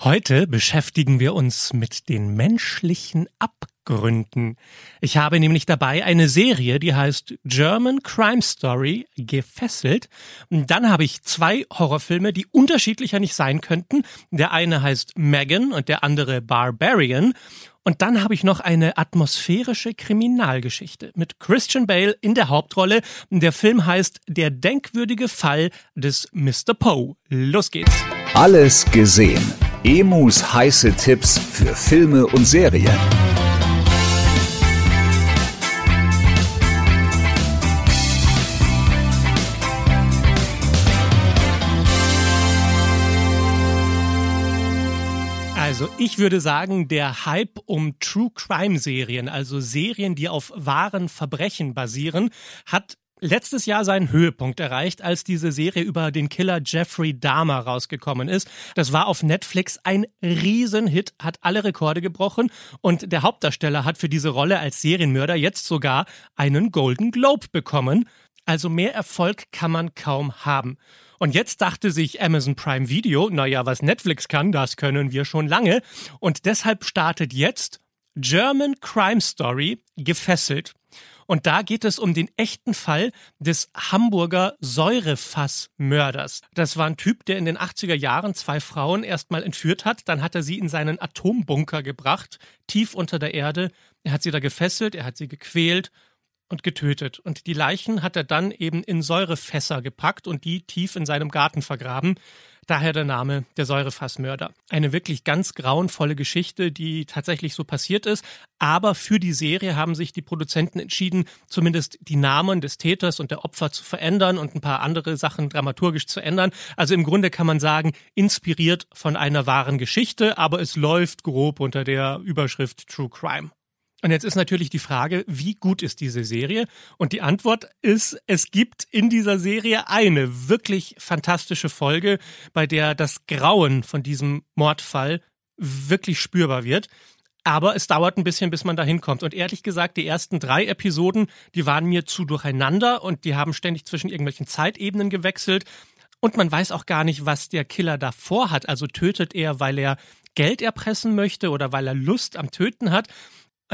Heute beschäftigen wir uns mit den menschlichen Abgründen. Ich habe nämlich dabei eine Serie, die heißt German Crime Story gefesselt. Und dann habe ich zwei Horrorfilme, die unterschiedlicher nicht sein könnten. Der eine heißt Megan und der andere Barbarian. Und dann habe ich noch eine atmosphärische Kriminalgeschichte mit Christian Bale in der Hauptrolle. Der Film heißt Der denkwürdige Fall des Mr. Poe. Los geht's. Alles gesehen. Emus heiße Tipps für Filme und Serien. Also ich würde sagen, der Hype um True Crime Serien, also Serien, die auf wahren Verbrechen basieren, hat letztes Jahr seinen Höhepunkt erreicht, als diese Serie über den Killer Jeffrey Dahmer rausgekommen ist. Das war auf Netflix ein Riesenhit, hat alle Rekorde gebrochen und der Hauptdarsteller hat für diese Rolle als Serienmörder jetzt sogar einen Golden Globe bekommen. Also mehr Erfolg kann man kaum haben. Und jetzt dachte sich Amazon Prime Video, naja, was Netflix kann, das können wir schon lange. Und deshalb startet jetzt German Crime Story gefesselt. Und da geht es um den echten Fall des Hamburger Säurefassmörders. Das war ein Typ, der in den 80er Jahren zwei Frauen erstmal entführt hat. Dann hat er sie in seinen Atombunker gebracht, tief unter der Erde. Er hat sie da gefesselt, er hat sie gequält und getötet. Und die Leichen hat er dann eben in Säurefässer gepackt und die tief in seinem Garten vergraben. Daher der Name der Säurefassmörder. Eine wirklich ganz grauenvolle Geschichte, die tatsächlich so passiert ist. Aber für die Serie haben sich die Produzenten entschieden, zumindest die Namen des Täters und der Opfer zu verändern und ein paar andere Sachen dramaturgisch zu ändern. Also im Grunde kann man sagen, inspiriert von einer wahren Geschichte, aber es läuft grob unter der Überschrift True Crime. Und jetzt ist natürlich die Frage, wie gut ist diese Serie? Und die Antwort ist, es gibt in dieser Serie eine wirklich fantastische Folge, bei der das Grauen von diesem Mordfall wirklich spürbar wird. Aber es dauert ein bisschen, bis man da hinkommt. Und ehrlich gesagt, die ersten drei Episoden, die waren mir zu durcheinander und die haben ständig zwischen irgendwelchen Zeitebenen gewechselt. Und man weiß auch gar nicht, was der Killer davor hat. Also tötet er, weil er Geld erpressen möchte oder weil er Lust am Töten hat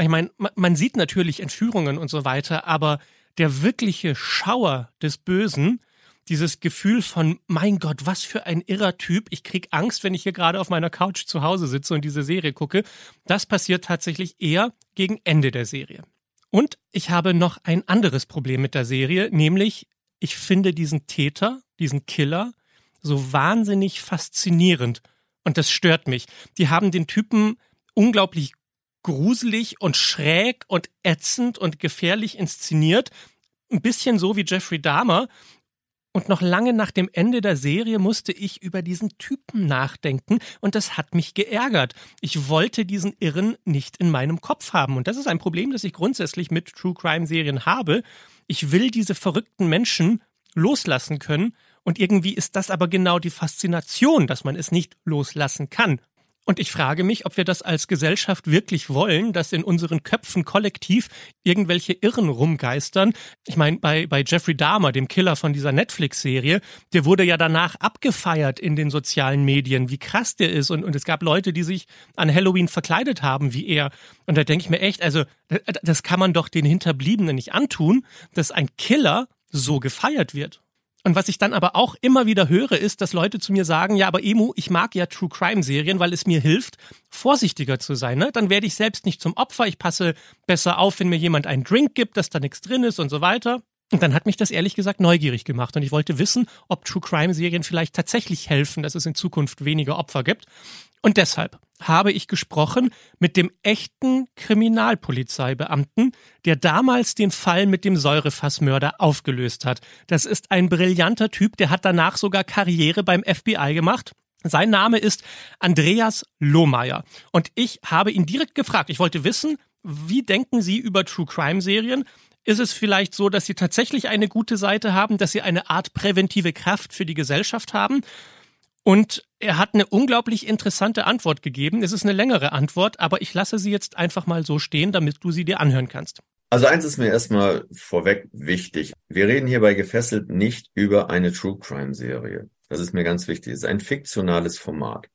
ich meine, man sieht natürlich Entführungen und so weiter, aber der wirkliche Schauer des Bösen, dieses Gefühl von, mein Gott, was für ein irrer Typ, ich krieg Angst, wenn ich hier gerade auf meiner Couch zu Hause sitze und diese Serie gucke, das passiert tatsächlich eher gegen Ende der Serie. Und ich habe noch ein anderes Problem mit der Serie, nämlich ich finde diesen Täter, diesen Killer, so wahnsinnig faszinierend. Und das stört mich. Die haben den Typen unglaublich gruselig und schräg und ätzend und gefährlich inszeniert. Ein bisschen so wie Jeffrey Dahmer. Und noch lange nach dem Ende der Serie musste ich über diesen Typen nachdenken und das hat mich geärgert. Ich wollte diesen Irren nicht in meinem Kopf haben. Und das ist ein Problem, das ich grundsätzlich mit True Crime Serien habe. Ich will diese verrückten Menschen loslassen können. Und irgendwie ist das aber genau die Faszination, dass man es nicht loslassen kann. Und ich frage mich, ob wir das als Gesellschaft wirklich wollen, dass in unseren Köpfen kollektiv irgendwelche Irren rumgeistern. Ich meine, bei, bei Jeffrey Dahmer, dem Killer von dieser Netflix-Serie, der wurde ja danach abgefeiert in den sozialen Medien, wie krass der ist. Und, und es gab Leute, die sich an Halloween verkleidet haben, wie er. Und da denke ich mir echt, also das kann man doch den Hinterbliebenen nicht antun, dass ein Killer so gefeiert wird. Und was ich dann aber auch immer wieder höre, ist, dass Leute zu mir sagen, ja, aber Emu, ich mag ja True Crime Serien, weil es mir hilft, vorsichtiger zu sein. Ne? Dann werde ich selbst nicht zum Opfer, ich passe besser auf, wenn mir jemand einen Drink gibt, dass da nichts drin ist und so weiter. Und dann hat mich das ehrlich gesagt neugierig gemacht und ich wollte wissen, ob True Crime Serien vielleicht tatsächlich helfen, dass es in Zukunft weniger Opfer gibt. Und deshalb habe ich gesprochen mit dem echten Kriminalpolizeibeamten, der damals den Fall mit dem Säurefassmörder aufgelöst hat. Das ist ein brillanter Typ, der hat danach sogar Karriere beim FBI gemacht. Sein Name ist Andreas Lohmeier. Und ich habe ihn direkt gefragt. Ich wollte wissen, wie denken Sie über True Crime Serien? Ist es vielleicht so, dass Sie tatsächlich eine gute Seite haben, dass Sie eine Art präventive Kraft für die Gesellschaft haben? Und er hat eine unglaublich interessante Antwort gegeben. Es ist eine längere Antwort, aber ich lasse sie jetzt einfach mal so stehen, damit du sie dir anhören kannst. Also eins ist mir erstmal vorweg wichtig. Wir reden hier bei Gefesselt nicht über eine True Crime Serie. Das ist mir ganz wichtig. Es ist ein fiktionales Format.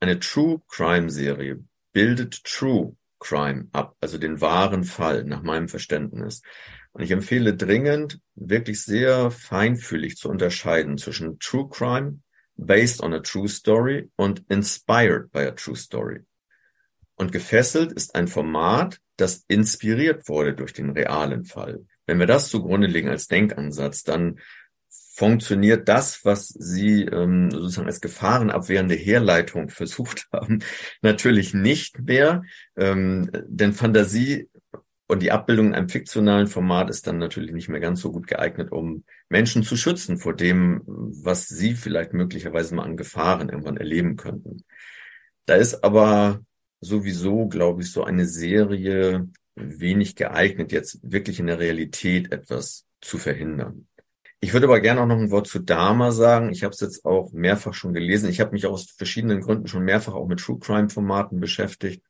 Eine True Crime Serie bildet True Crime ab, also den wahren Fall nach meinem Verständnis. Und ich empfehle dringend, wirklich sehr feinfühlig zu unterscheiden zwischen True Crime based on a true story und inspired by a true story. Und gefesselt ist ein Format, das inspiriert wurde durch den realen Fall. Wenn wir das zugrunde legen als Denkansatz, dann funktioniert das, was Sie ähm, sozusagen als gefahrenabwehrende Herleitung versucht haben, natürlich nicht mehr. Ähm, denn Fantasie und die Abbildung in einem fiktionalen Format ist dann natürlich nicht mehr ganz so gut geeignet, um Menschen zu schützen vor dem, was sie vielleicht möglicherweise mal an Gefahren irgendwann erleben könnten. Da ist aber sowieso, glaube ich, so eine Serie wenig geeignet, jetzt wirklich in der Realität etwas zu verhindern. Ich würde aber gerne auch noch ein Wort zu Dama sagen. Ich habe es jetzt auch mehrfach schon gelesen. Ich habe mich aus verschiedenen Gründen schon mehrfach auch mit True Crime Formaten beschäftigt.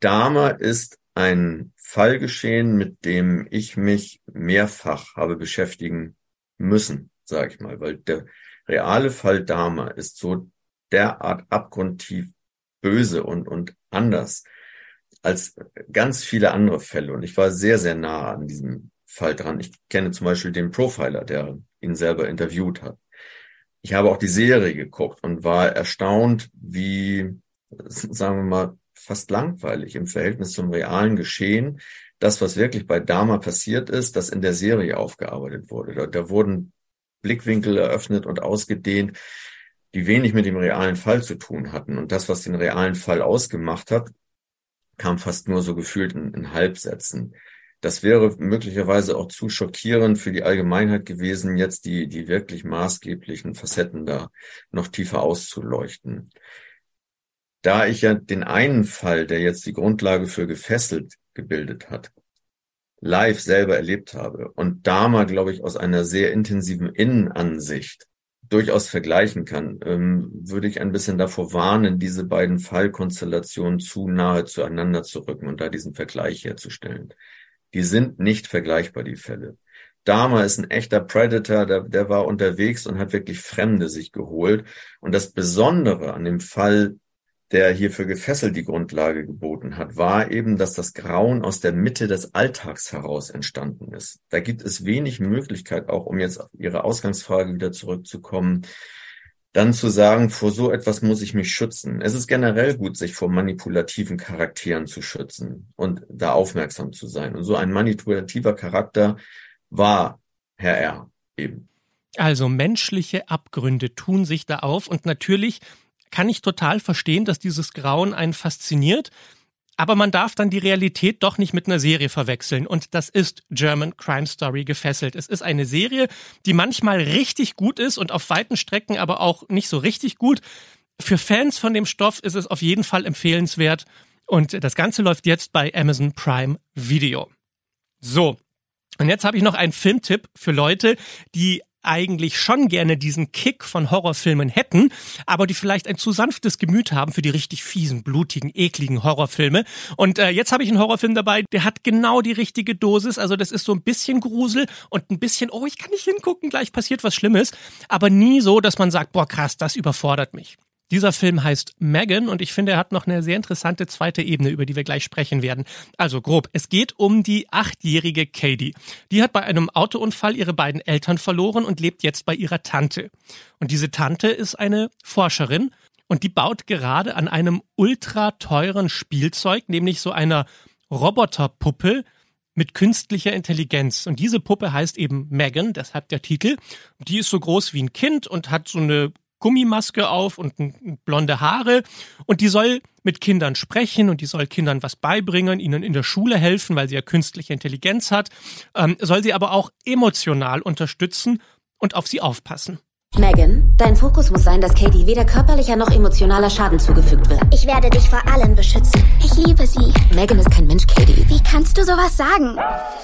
Dama ist ein Fall geschehen, mit dem ich mich mehrfach habe beschäftigen müssen, sage ich mal, weil der reale Fall Dama ist so derart abgrundtief böse und, und anders als ganz viele andere Fälle. Und ich war sehr, sehr nah an diesem Fall dran. Ich kenne zum Beispiel den Profiler, der ihn selber interviewt hat. Ich habe auch die Serie geguckt und war erstaunt, wie, sagen wir mal, fast langweilig im Verhältnis zum realen Geschehen. Das, was wirklich bei Dama passiert ist, das in der Serie aufgearbeitet wurde. Da, da wurden Blickwinkel eröffnet und ausgedehnt, die wenig mit dem realen Fall zu tun hatten. Und das, was den realen Fall ausgemacht hat, kam fast nur so gefühlt in, in Halbsätzen. Das wäre möglicherweise auch zu schockierend für die Allgemeinheit gewesen, jetzt die, die wirklich maßgeblichen Facetten da noch tiefer auszuleuchten. Da ich ja den einen Fall, der jetzt die Grundlage für gefesselt gebildet hat, live selber erlebt habe und da mal, glaube ich, aus einer sehr intensiven Innenansicht durchaus vergleichen kann, ähm, würde ich ein bisschen davor warnen, diese beiden Fallkonstellationen zu nahe zueinander zu rücken und da diesen Vergleich herzustellen. Die sind nicht vergleichbar, die Fälle. Dama ist ein echter Predator, der, der war unterwegs und hat wirklich Fremde sich geholt. Und das Besondere an dem Fall der hier für Gefesselt die Grundlage geboten hat, war eben, dass das Grauen aus der Mitte des Alltags heraus entstanden ist. Da gibt es wenig Möglichkeit, auch um jetzt auf Ihre Ausgangsfrage wieder zurückzukommen, dann zu sagen, vor so etwas muss ich mich schützen. Es ist generell gut, sich vor manipulativen Charakteren zu schützen und da aufmerksam zu sein. Und so ein manipulativer Charakter war Herr R. eben. Also menschliche Abgründe tun sich da auf und natürlich kann ich total verstehen, dass dieses Grauen einen fasziniert. Aber man darf dann die Realität doch nicht mit einer Serie verwechseln. Und das ist German Crime Story gefesselt. Es ist eine Serie, die manchmal richtig gut ist und auf weiten Strecken aber auch nicht so richtig gut. Für Fans von dem Stoff ist es auf jeden Fall empfehlenswert. Und das Ganze läuft jetzt bei Amazon Prime Video. So. Und jetzt habe ich noch einen Filmtipp für Leute, die eigentlich schon gerne diesen Kick von Horrorfilmen hätten, aber die vielleicht ein zu sanftes Gemüt haben für die richtig fiesen, blutigen, ekligen Horrorfilme. Und äh, jetzt habe ich einen Horrorfilm dabei, der hat genau die richtige Dosis. Also das ist so ein bisschen Grusel und ein bisschen, oh, ich kann nicht hingucken, gleich passiert was Schlimmes, aber nie so, dass man sagt, boah, krass, das überfordert mich. Dieser Film heißt Megan und ich finde, er hat noch eine sehr interessante zweite Ebene, über die wir gleich sprechen werden. Also grob, es geht um die achtjährige Katie. Die hat bei einem Autounfall ihre beiden Eltern verloren und lebt jetzt bei ihrer Tante. Und diese Tante ist eine Forscherin und die baut gerade an einem ultra teuren Spielzeug, nämlich so einer Roboterpuppe mit künstlicher Intelligenz. Und diese Puppe heißt eben Megan, deshalb der Titel. Die ist so groß wie ein Kind und hat so eine Gummimaske auf und blonde Haare und die soll mit Kindern sprechen und die soll Kindern was beibringen, ihnen in der Schule helfen, weil sie ja künstliche Intelligenz hat, ähm, soll sie aber auch emotional unterstützen und auf sie aufpassen. Megan, dein Fokus muss sein, dass Katie weder körperlicher noch emotionaler Schaden zugefügt wird. Ich werde dich vor allem beschützen. Ich liebe sie. Megan ist kein Mensch, Katie. Wie kannst du sowas sagen?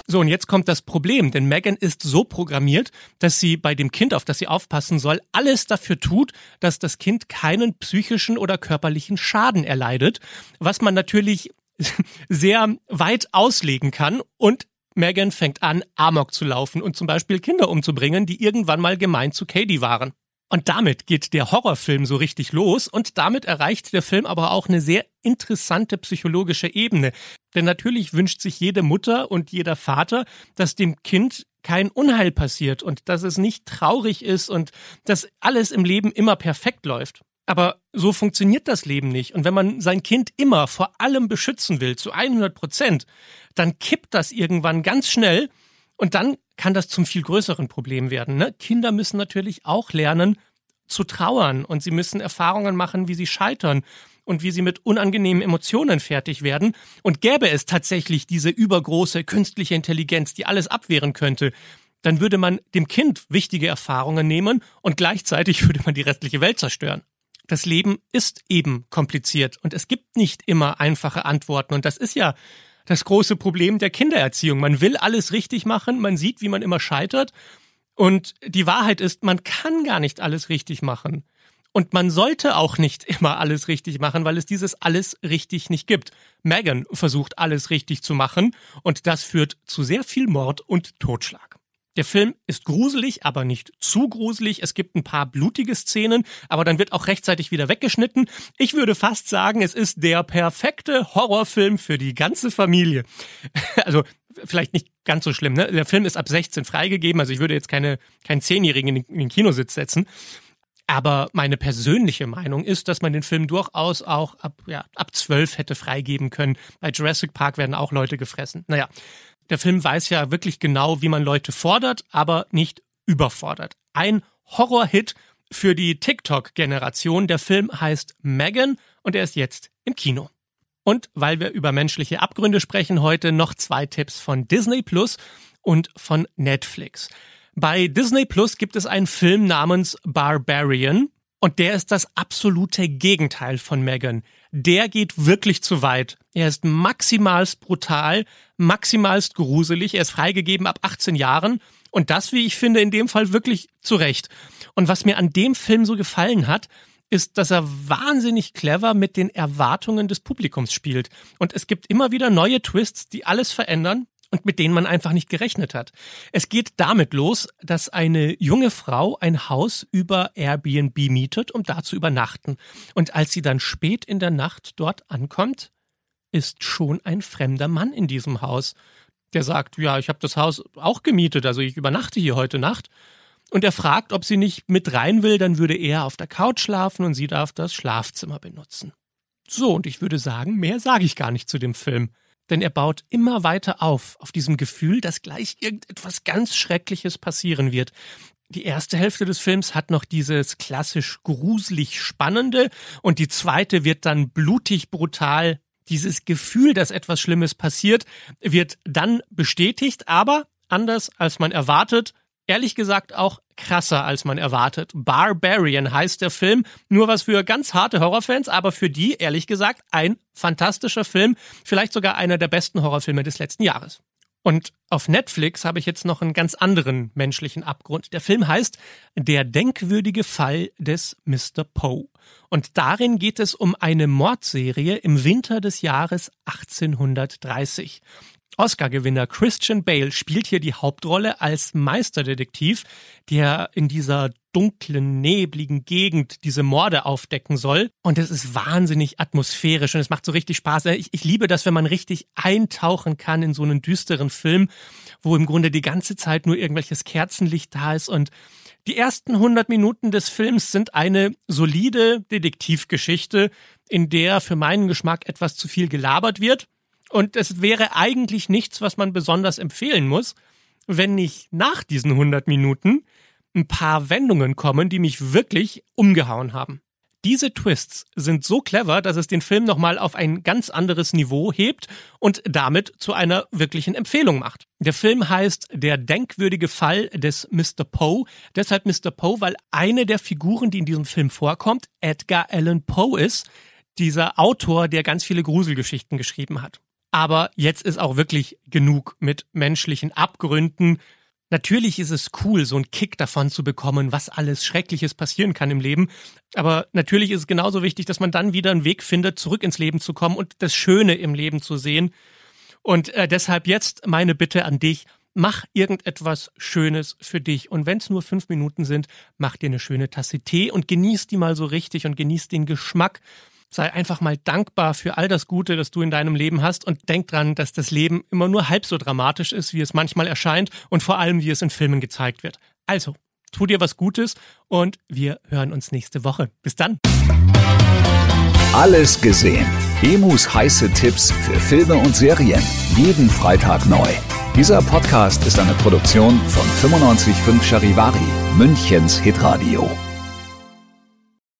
So, und jetzt kommt das Problem, denn Megan ist so programmiert, dass sie bei dem Kind, auf das sie aufpassen soll, alles dafür tut, dass das Kind keinen psychischen oder körperlichen Schaden erleidet, was man natürlich sehr weit auslegen kann und Megan fängt an, Amok zu laufen und zum Beispiel Kinder umzubringen, die irgendwann mal gemein zu Katie waren. Und damit geht der Horrorfilm so richtig los und damit erreicht der Film aber auch eine sehr interessante psychologische Ebene. Denn natürlich wünscht sich jede Mutter und jeder Vater, dass dem Kind kein Unheil passiert und dass es nicht traurig ist und dass alles im Leben immer perfekt läuft. Aber so funktioniert das Leben nicht. Und wenn man sein Kind immer vor allem beschützen will, zu 100 Prozent, dann kippt das irgendwann ganz schnell und dann kann das zum viel größeren Problem werden. Ne? Kinder müssen natürlich auch lernen zu trauern und sie müssen Erfahrungen machen, wie sie scheitern und wie sie mit unangenehmen Emotionen fertig werden. Und gäbe es tatsächlich diese übergroße künstliche Intelligenz, die alles abwehren könnte, dann würde man dem Kind wichtige Erfahrungen nehmen und gleichzeitig würde man die restliche Welt zerstören das Leben ist eben kompliziert und es gibt nicht immer einfache Antworten. Und das ist ja das große Problem der Kindererziehung. Man will alles richtig machen, man sieht, wie man immer scheitert. Und die Wahrheit ist, man kann gar nicht alles richtig machen. Und man sollte auch nicht immer alles richtig machen, weil es dieses alles richtig nicht gibt. Megan versucht alles richtig zu machen und das führt zu sehr viel Mord und Totschlag. Der Film ist gruselig, aber nicht zu gruselig. Es gibt ein paar blutige Szenen, aber dann wird auch rechtzeitig wieder weggeschnitten. Ich würde fast sagen, es ist der perfekte Horrorfilm für die ganze Familie. Also vielleicht nicht ganz so schlimm. Ne? Der Film ist ab 16 freigegeben, also ich würde jetzt keine keinen Zehnjährigen in den Kinositz setzen. Aber meine persönliche Meinung ist, dass man den Film durchaus auch ab, ja, ab 12 hätte freigeben können. Bei Jurassic Park werden auch Leute gefressen. Naja, der Film weiß ja wirklich genau, wie man Leute fordert, aber nicht überfordert. Ein Horrorhit für die TikTok-Generation. Der Film heißt Megan und er ist jetzt im Kino. Und weil wir über menschliche Abgründe sprechen, heute noch zwei Tipps von Disney Plus und von Netflix. Bei Disney Plus gibt es einen Film namens Barbarian und der ist das absolute Gegenteil von Megan. Der geht wirklich zu weit. Er ist maximalst brutal, maximalst gruselig. Er ist freigegeben ab 18 Jahren. Und das, wie ich finde, in dem Fall wirklich zu Recht. Und was mir an dem Film so gefallen hat, ist, dass er wahnsinnig clever mit den Erwartungen des Publikums spielt. Und es gibt immer wieder neue Twists, die alles verändern und mit denen man einfach nicht gerechnet hat. Es geht damit los, dass eine junge Frau ein Haus über Airbnb mietet, um da zu übernachten. Und als sie dann spät in der Nacht dort ankommt, ist schon ein fremder Mann in diesem Haus. Der sagt, ja, ich habe das Haus auch gemietet, also ich übernachte hier heute Nacht. Und er fragt, ob sie nicht mit rein will, dann würde er auf der Couch schlafen und sie darf das Schlafzimmer benutzen. So, und ich würde sagen, mehr sage ich gar nicht zu dem Film denn er baut immer weiter auf, auf diesem Gefühl, dass gleich irgendetwas ganz Schreckliches passieren wird. Die erste Hälfte des Films hat noch dieses klassisch gruselig Spannende und die zweite wird dann blutig brutal. Dieses Gefühl, dass etwas Schlimmes passiert, wird dann bestätigt, aber anders als man erwartet, ehrlich gesagt auch krasser, als man erwartet. Barbarian heißt der Film. Nur was für ganz harte Horrorfans, aber für die, ehrlich gesagt, ein fantastischer Film. Vielleicht sogar einer der besten Horrorfilme des letzten Jahres. Und auf Netflix habe ich jetzt noch einen ganz anderen menschlichen Abgrund. Der Film heißt Der denkwürdige Fall des Mr. Poe. Und darin geht es um eine Mordserie im Winter des Jahres 1830. Oscar-Gewinner Christian Bale spielt hier die Hauptrolle als Meisterdetektiv, der in dieser dunklen, nebligen Gegend diese Morde aufdecken soll. Und es ist wahnsinnig atmosphärisch und es macht so richtig Spaß. Ich, ich liebe das, wenn man richtig eintauchen kann in so einen düsteren Film, wo im Grunde die ganze Zeit nur irgendwelches Kerzenlicht da ist und die ersten 100 Minuten des Films sind eine solide Detektivgeschichte, in der für meinen Geschmack etwas zu viel gelabert wird. Und es wäre eigentlich nichts, was man besonders empfehlen muss, wenn nicht nach diesen 100 Minuten ein paar Wendungen kommen, die mich wirklich umgehauen haben. Diese Twists sind so clever, dass es den Film nochmal auf ein ganz anderes Niveau hebt und damit zu einer wirklichen Empfehlung macht. Der Film heißt Der denkwürdige Fall des Mr. Poe. Deshalb Mr. Poe, weil eine der Figuren, die in diesem Film vorkommt, Edgar Allan Poe ist, dieser Autor, der ganz viele Gruselgeschichten geschrieben hat. Aber jetzt ist auch wirklich genug mit menschlichen Abgründen, Natürlich ist es cool, so einen Kick davon zu bekommen, was alles Schreckliches passieren kann im Leben. Aber natürlich ist es genauso wichtig, dass man dann wieder einen Weg findet, zurück ins Leben zu kommen und das Schöne im Leben zu sehen. Und äh, deshalb jetzt meine Bitte an dich, mach irgendetwas Schönes für dich. Und wenn es nur fünf Minuten sind, mach dir eine schöne Tasse Tee und genieß die mal so richtig und genieß den Geschmack Sei einfach mal dankbar für all das Gute, das du in deinem Leben hast und denk dran, dass das Leben immer nur halb so dramatisch ist, wie es manchmal erscheint und vor allem, wie es in Filmen gezeigt wird. Also, tu dir was Gutes und wir hören uns nächste Woche. Bis dann. Alles gesehen. Emus heiße Tipps für Filme und Serien. Jeden Freitag neu. Dieser Podcast ist eine Produktion von 955 Charivari, Münchens Hitradio.